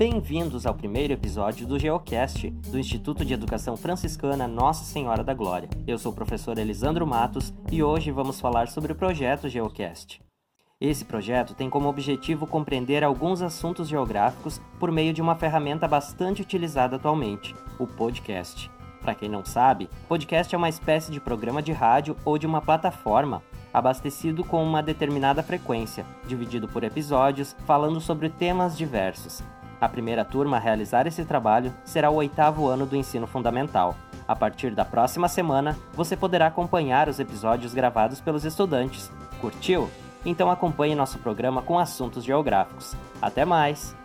Bem-vindos ao primeiro episódio do Geocast, do Instituto de Educação Franciscana Nossa Senhora da Glória. Eu sou o professor Elisandro Matos e hoje vamos falar sobre o projeto Geocast. Esse projeto tem como objetivo compreender alguns assuntos geográficos por meio de uma ferramenta bastante utilizada atualmente, o podcast. Para quem não sabe, podcast é uma espécie de programa de rádio ou de uma plataforma abastecido com uma determinada frequência, dividido por episódios, falando sobre temas diversos. A primeira turma a realizar esse trabalho será o oitavo ano do ensino fundamental. A partir da próxima semana, você poderá acompanhar os episódios gravados pelos estudantes. Curtiu? Então acompanhe nosso programa com assuntos geográficos. Até mais!